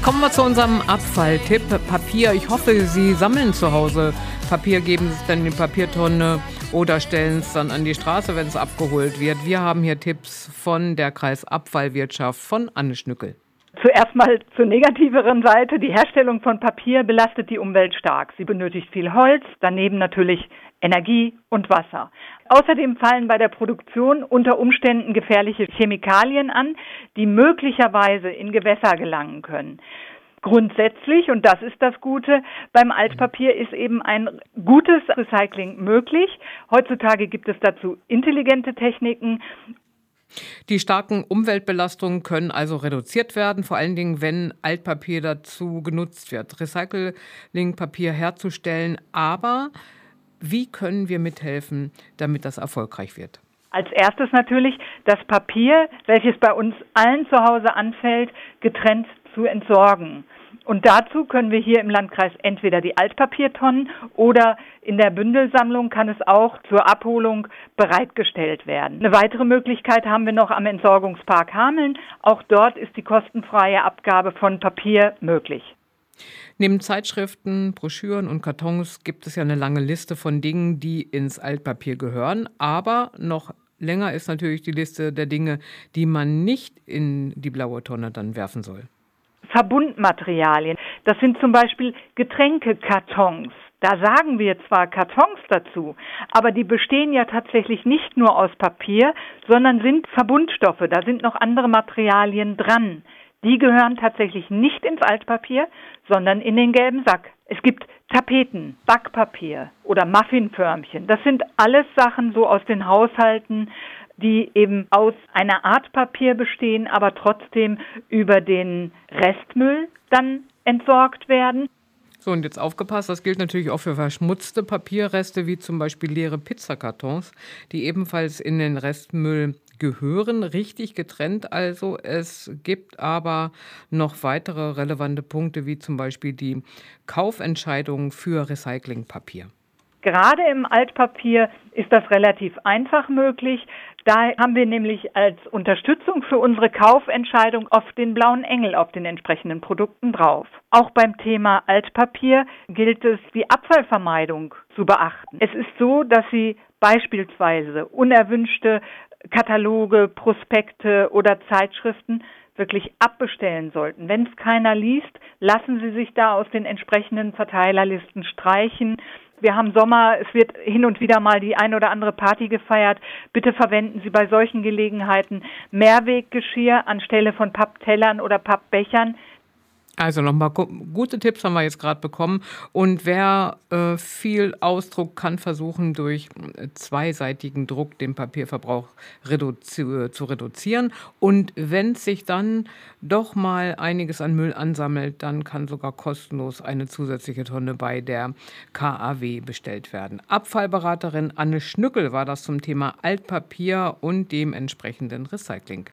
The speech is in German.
Jetzt kommen wir zu unserem Abfalltipp. Papier. Ich hoffe, Sie sammeln zu Hause Papier, geben es dann in die Papiertonne oder stellen es dann an die Straße, wenn es abgeholt wird. Wir haben hier Tipps von der Kreisabfallwirtschaft von Anne Schnückel. Zuerst mal zur negativeren Seite. Die Herstellung von Papier belastet die Umwelt stark. Sie benötigt viel Holz, daneben natürlich Energie und Wasser. Außerdem fallen bei der Produktion unter Umständen gefährliche Chemikalien an, die möglicherweise in Gewässer gelangen können. Grundsätzlich, und das ist das Gute, beim Altpapier ist eben ein gutes Recycling möglich. Heutzutage gibt es dazu intelligente Techniken die starken Umweltbelastungen können also reduziert werden, vor allen Dingen, wenn Altpapier dazu genutzt wird, Recyclingpapier herzustellen. Aber wie können wir mithelfen, damit das erfolgreich wird? Als erstes natürlich das Papier, welches bei uns allen zu Hause anfällt, getrennt zu entsorgen. Und dazu können wir hier im Landkreis entweder die Altpapiertonnen oder in der Bündelsammlung kann es auch zur Abholung bereitgestellt werden. Eine weitere Möglichkeit haben wir noch am Entsorgungspark Hameln. Auch dort ist die kostenfreie Abgabe von Papier möglich. Neben Zeitschriften, Broschüren und Kartons gibt es ja eine lange Liste von Dingen, die ins Altpapier gehören. Aber noch länger ist natürlich die Liste der Dinge, die man nicht in die blaue Tonne dann werfen soll. Verbundmaterialien. Das sind zum Beispiel Getränkekartons. Da sagen wir zwar Kartons dazu, aber die bestehen ja tatsächlich nicht nur aus Papier, sondern sind Verbundstoffe. Da sind noch andere Materialien dran. Die gehören tatsächlich nicht ins Altpapier, sondern in den gelben Sack. Es gibt Tapeten, Backpapier oder Muffinförmchen. Das sind alles Sachen so aus den Haushalten, die eben aus einer Art Papier bestehen, aber trotzdem über den Restmüll dann entsorgt werden. So, und jetzt aufgepasst, das gilt natürlich auch für verschmutzte Papierreste, wie zum Beispiel leere Pizzakartons, die ebenfalls in den Restmüll gehören, richtig getrennt also. Es gibt aber noch weitere relevante Punkte, wie zum Beispiel die Kaufentscheidung für Recyclingpapier. Gerade im Altpapier ist das relativ einfach möglich. Da haben wir nämlich als Unterstützung für unsere Kaufentscheidung oft den blauen Engel auf den entsprechenden Produkten drauf. Auch beim Thema Altpapier gilt es, die Abfallvermeidung zu beachten. Es ist so, dass Sie beispielsweise unerwünschte Kataloge, Prospekte oder Zeitschriften wirklich abbestellen sollten. Wenn es keiner liest, lassen Sie sich da aus den entsprechenden Verteilerlisten streichen wir haben Sommer, es wird hin und wieder mal die ein oder andere Party gefeiert. Bitte verwenden Sie bei solchen Gelegenheiten Mehrweggeschirr anstelle von Papptellern oder Pappbechern. Also nochmal gute Tipps haben wir jetzt gerade bekommen. Und wer äh, viel Ausdruck kann versuchen, durch äh, zweiseitigen Druck den Papierverbrauch reduzi zu reduzieren. Und wenn sich dann doch mal einiges an Müll ansammelt, dann kann sogar kostenlos eine zusätzliche Tonne bei der KAW bestellt werden. Abfallberaterin Anne Schnückel war das zum Thema Altpapier und dem entsprechenden Recycling.